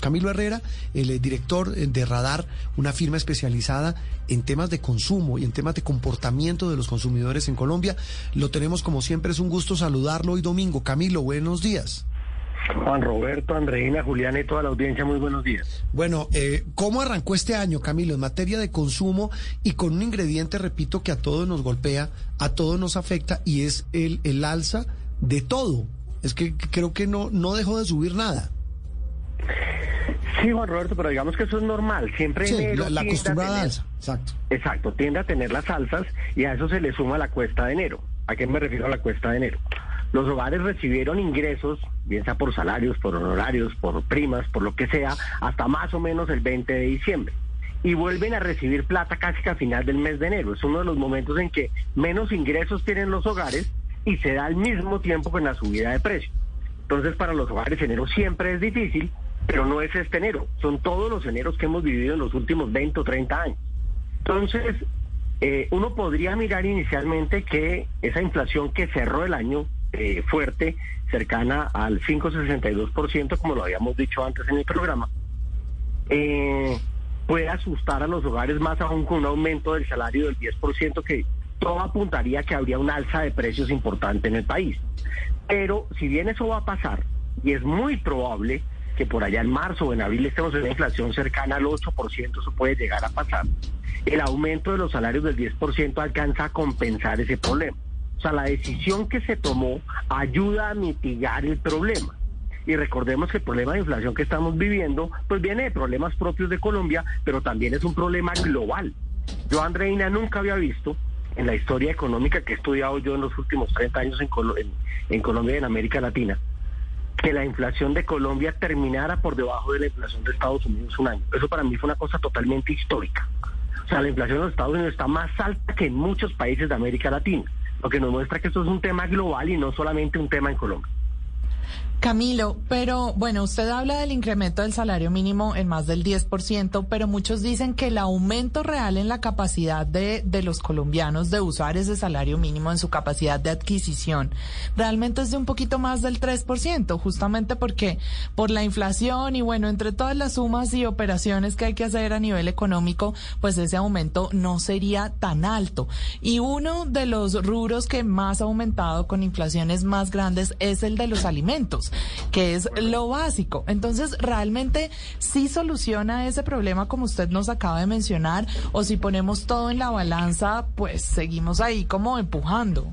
Camilo Herrera, el eh, director de Radar, una firma especializada en temas de consumo y en temas de comportamiento de los consumidores en Colombia. Lo tenemos como siempre, es un gusto saludarlo hoy domingo. Camilo, buenos días. Juan Roberto, Andreina, Julián y toda la audiencia, muy buenos días. Bueno, eh, ¿cómo arrancó este año, Camilo, en materia de consumo y con un ingrediente, repito, que a todos nos golpea, a todos nos afecta y es el, el alza de todo? Es que creo que no, no dejó de subir nada. Sí, Juan Roberto, pero digamos que eso es normal. Siempre Sí, enero la, la acostumbrada alza, exacto. Exacto, tiende a tener las alzas y a eso se le suma la cuesta de enero. ¿A qué me refiero a la cuesta de enero? Los hogares recibieron ingresos, bien sea por salarios, por honorarios, por primas, por lo que sea, hasta más o menos el 20 de diciembre. Y vuelven a recibir plata casi que a final del mes de enero. Es uno de los momentos en que menos ingresos tienen los hogares y se da al mismo tiempo con la subida de precios. Entonces, para los hogares enero siempre es difícil, pero no es este enero. Son todos los eneros que hemos vivido en los últimos 20 o 30 años. Entonces, eh, uno podría mirar inicialmente que esa inflación que cerró el año eh, fuerte, cercana al 5,62%, como lo habíamos dicho antes en el programa, eh, puede asustar a los hogares más aún con un aumento del salario del 10%, que todo apuntaría que habría un alza de precios importante en el país. Pero si bien eso va a pasar, y es muy probable que por allá en marzo o en abril estemos en una inflación cercana al 8%, eso puede llegar a pasar, el aumento de los salarios del 10% alcanza a compensar ese problema. O sea, la decisión que se tomó ayuda a mitigar el problema. Y recordemos que el problema de inflación que estamos viviendo, pues viene de problemas propios de Colombia, pero también es un problema global. Yo, Andreina, nunca había visto en la historia económica que he estudiado yo en los últimos 30 años en, en- en Colombia y en América Latina, que la inflación de Colombia terminara por debajo de la inflación de Estados Unidos un año. Eso para mí fue una cosa totalmente histórica. O sea, la inflación de los Estados Unidos está más alta que en muchos países de América Latina, lo que nos muestra que esto es un tema global y no solamente un tema en Colombia. Camilo, pero bueno, usted habla del incremento del salario mínimo en más del 10%, pero muchos dicen que el aumento real en la capacidad de, de los colombianos de usar ese salario mínimo en su capacidad de adquisición realmente es de un poquito más del 3%, justamente porque por la inflación y bueno, entre todas las sumas y operaciones que hay que hacer a nivel económico, pues ese aumento no sería tan alto. Y uno de los rubros que más ha aumentado con inflaciones más grandes es el de los alimentos, que es lo básico. Entonces, ¿realmente sí soluciona ese problema como usted nos acaba de mencionar? O si ponemos todo en la balanza, pues seguimos ahí como empujando.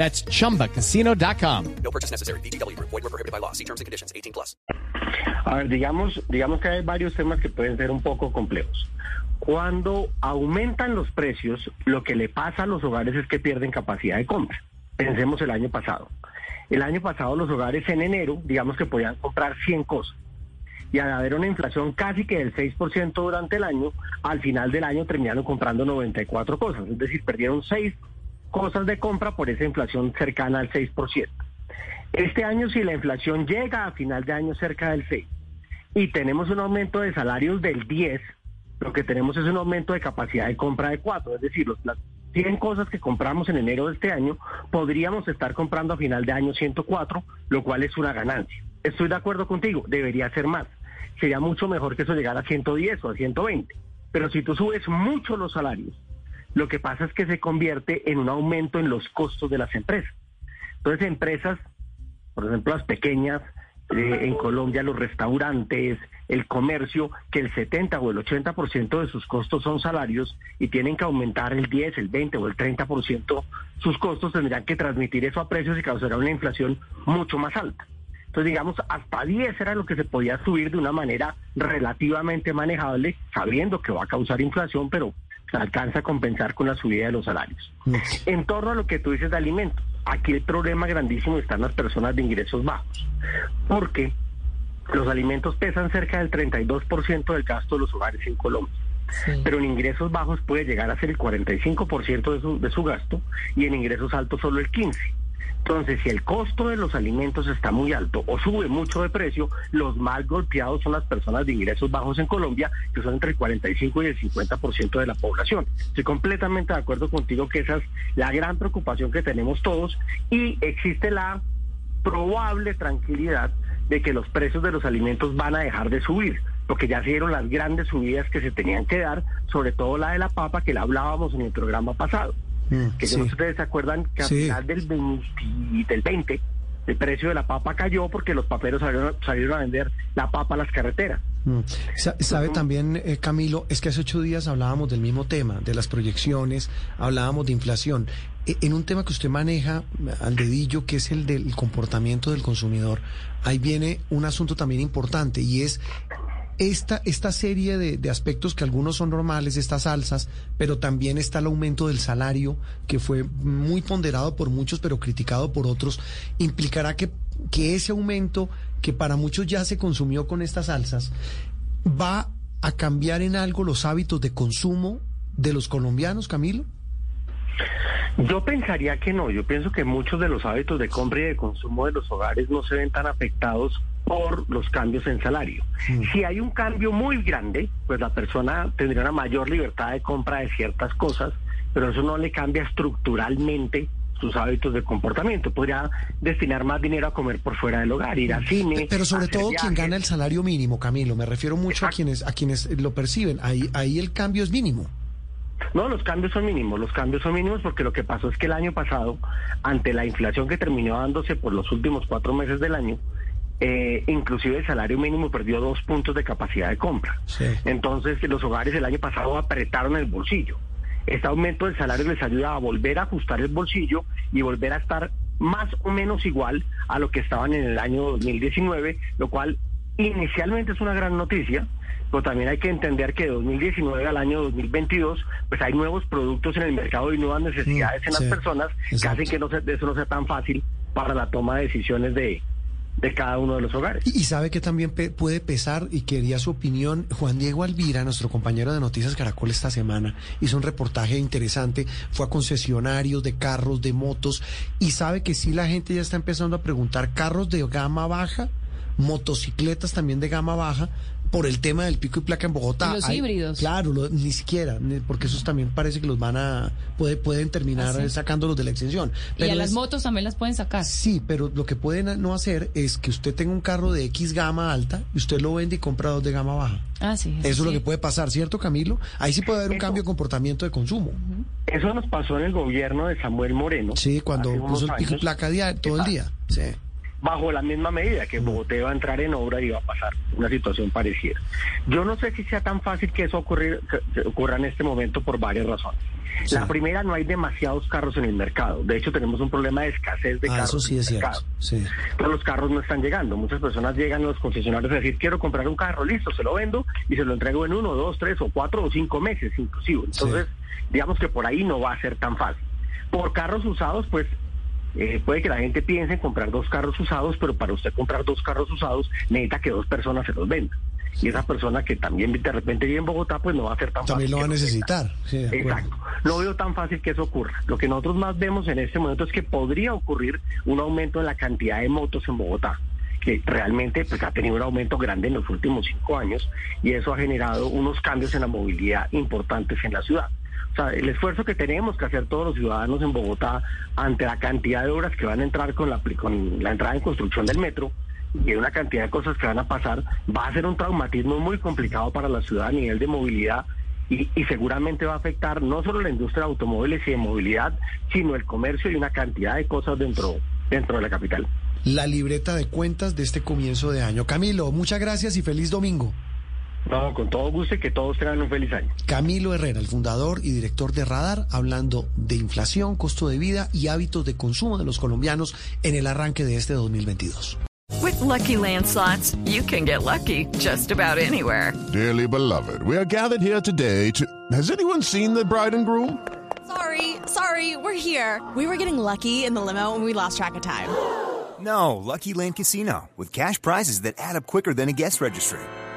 That's chumbacasino.com. No purchase necessary. VGW Group. Void were prohibited by law. See terms and conditions. 18 plus. A ver, digamos, digamos que hay varios temas que pueden ser un poco complejos. Cuando aumentan los precios, lo que le pasa a los hogares es que pierden capacidad de compra. Pensemos el año pasado. El año pasado los hogares en enero, digamos que podían comprar 100 cosas. Y al haber una inflación casi que del 6% durante el año, al final del año terminaron comprando 94 cosas. Es decir, perdieron 6 cosas de compra por esa inflación cercana al 6%. Este año, si la inflación llega a final de año cerca del 6 y tenemos un aumento de salarios del 10, lo que tenemos es un aumento de capacidad de compra de 4. Es decir, las 100 cosas que compramos en enero de este año, podríamos estar comprando a final de año 104, lo cual es una ganancia. Estoy de acuerdo contigo, debería ser más. Sería mucho mejor que eso llegara a 110 o a 120. Pero si tú subes mucho los salarios, lo que pasa es que se convierte en un aumento en los costos de las empresas. Entonces, empresas, por ejemplo, las pequeñas, eh, en Colombia los restaurantes, el comercio que el 70 o el 80% de sus costos son salarios y tienen que aumentar el 10, el 20 o el 30% sus costos, tendrían que transmitir eso a precios y causará una inflación mucho más alta. Entonces, digamos, hasta 10 era lo que se podía subir de una manera relativamente manejable, sabiendo que va a causar inflación, pero alcanza a compensar con la subida de los salarios. En torno a lo que tú dices de alimentos, aquí el problema grandísimo está en las personas de ingresos bajos, porque los alimentos pesan cerca del 32% del gasto de los hogares en Colombia. Pero en ingresos bajos puede llegar a ser el 45% de su, de su gasto y en ingresos altos solo el 15%. Entonces, si el costo de los alimentos está muy alto o sube mucho de precio, los más golpeados son las personas de ingresos bajos en Colombia, que son entre el 45 y el 50% de la población. Estoy completamente de acuerdo contigo que esa es la gran preocupación que tenemos todos y existe la probable tranquilidad de que los precios de los alimentos van a dejar de subir, porque ya se dieron las grandes subidas que se tenían que dar, sobre todo la de la papa que la hablábamos en el programa pasado. Mm, que yo no sé si ustedes se acuerdan que a Sí. final del 20, del 20 el precio de la papa cayó porque los paperos salieron, salieron a vender la papa a las carreteras. Mm. Sa- Sabe también, eh, Camilo, es que hace ocho días hablábamos del mismo tema, de las proyecciones, hablábamos de inflación. E- En un tema que usted maneja al dedillo, que es el del comportamiento del consumidor, ahí viene un asunto también importante y es esta, esta serie de, de aspectos que algunos son normales, estas alzas, pero también está el aumento del salario, que fue muy ponderado por muchos, pero criticado por otros, implicará que, que ese aumento, que para muchos ya se consumió con estas alzas, va a cambiar en algo los hábitos de consumo de los colombianos, Camilo? Yo pensaría que no, yo pienso que muchos de los hábitos de compra y de consumo de los hogares no se ven tan afectados por los cambios en salario. Si hay un cambio muy grande, pues la persona tendría una mayor libertad de compra de ciertas cosas, pero eso no le cambia estructuralmente sus hábitos de comportamiento. Podría destinar más dinero a comer por fuera del hogar, ir al cine. Pero sobre todo quien gana el salario mínimo, Camilo, me refiero mucho a quienes, a quienes lo perciben. Ahí, ahí el cambio es mínimo. No, los cambios son mínimos, los cambios son mínimos porque lo que pasó es que el año pasado, ante la inflación que terminó dándose por los últimos cuatro meses del año, eh, inclusive el salario mínimo perdió dos puntos de capacidad de compra. Sí. Entonces los hogares el año pasado apretaron el bolsillo. Este aumento del salario les ayuda a volver a ajustar el bolsillo y volver a estar más o menos igual a lo que estaban en el año 2019, lo cual inicialmente es una gran noticia, pero también hay que entender que de 2019 al año 2022, pues hay nuevos productos en el mercado y nuevas necesidades en las sí, personas hacen que no se- eso no sea tan fácil para la toma de decisiones de, de cada uno de los hogares. Y, sabe que también puede pesar, y quería su opinión, Juan Diego Alvira, nuestro compañero de Noticias Caracol esta semana, hizo un reportaje interesante, fue a concesionarios de carros, de motos, y sabe que sí la gente ya está empezando a preguntar carros de gama baja, motocicletas también de gama baja, por el tema del pico y placa en Bogotá. Y los Hay- híbridos. Claro, lo- ni siquiera, porque esos también parece que los van a, puede, pueden terminar ¿Ah, sí? sacándolos de la extensión. Y a Pero las es- motos también las pueden sacar. Sí, pero lo que pueden no hacer es que usted tenga un carro de X gama alta y usted lo vende y compra dos de gama baja. Ah, sí. Eso es lo que puede pasar, ¿cierto, Camilo? Ahí sí puede haber un Eso. cambio de comportamiento de consumo. Eso nos pasó en el gobierno de Samuel Moreno. Sí, cuando puso el pico y placa todo el día. Sí. Bajo la misma medida que Bogotá iba a entrar en obra y iba a pasar una situación parecida. Yo no sé si sea tan fácil que eso ocurrir- que- ocurra en este momento por varias razones. Sí. La primera, no hay demasiados carros en el mercado. De hecho, tenemos un problema de escasez de Ah, carros eso sí en el es cierto. Sí. Pero los carros no están llegando. Muchas personas llegan a los concesionarios a decir, quiero comprar un carro, listo, se lo vendo y se lo entrego en uno, dos, tres o cuatro o cinco meses inclusive. Entonces, digamos que por ahí no va a ser tan fácil. Por carros usados, pues eh, puede que la gente piense en comprar dos carros usados, pero para usted comprar dos carros usados necesita que dos personas se los vendan. Y esa persona que también de repente vive en Bogotá, pues no va a ser tan También fácil. lo va a necesitar. Sí. Exacto. No veo tan fácil que eso ocurra. Lo que nosotros más vemos en este momento es que podría ocurrir un aumento en la cantidad de motos en Bogotá que realmente pues, ha tenido un aumento grande en los últimos cinco años y eso ha generado unos cambios en la movilidad importantes en la ciudad. O sea, el esfuerzo que tenemos que hacer todos los ciudadanos en Bogotá ante la cantidad de obras que van a entrar con la, con la entrada en construcción del metro y una cantidad de cosas que van a pasar, va a ser un traumatismo muy complicado para la ciudad a nivel de movilidad y, y seguramente va a afectar no solo la industria de automóviles y de movilidad, sino el comercio y una cantidad de cosas dentro, dentro de la capital. La libreta de cuentas de este comienzo de año. Camilo, muchas gracias y feliz domingo. No, con todo gusto y que todos tengan un feliz año. Camilo Herrera, el fundador y director de Radar, hablando de inflación, costo de vida y hábitos de consumo de los colombianos en el arranque de este 2022. With Lucky Land slots, you can get lucky just about anywhere. Dearly beloved, we are gathered here today to. Has anyone seen the bride and groom? Sorry, sorry, we're here. We were getting lucky in the limo and we lost track of time. No, Lucky Land Casino, with cash prizes that add up quicker than a guest registry.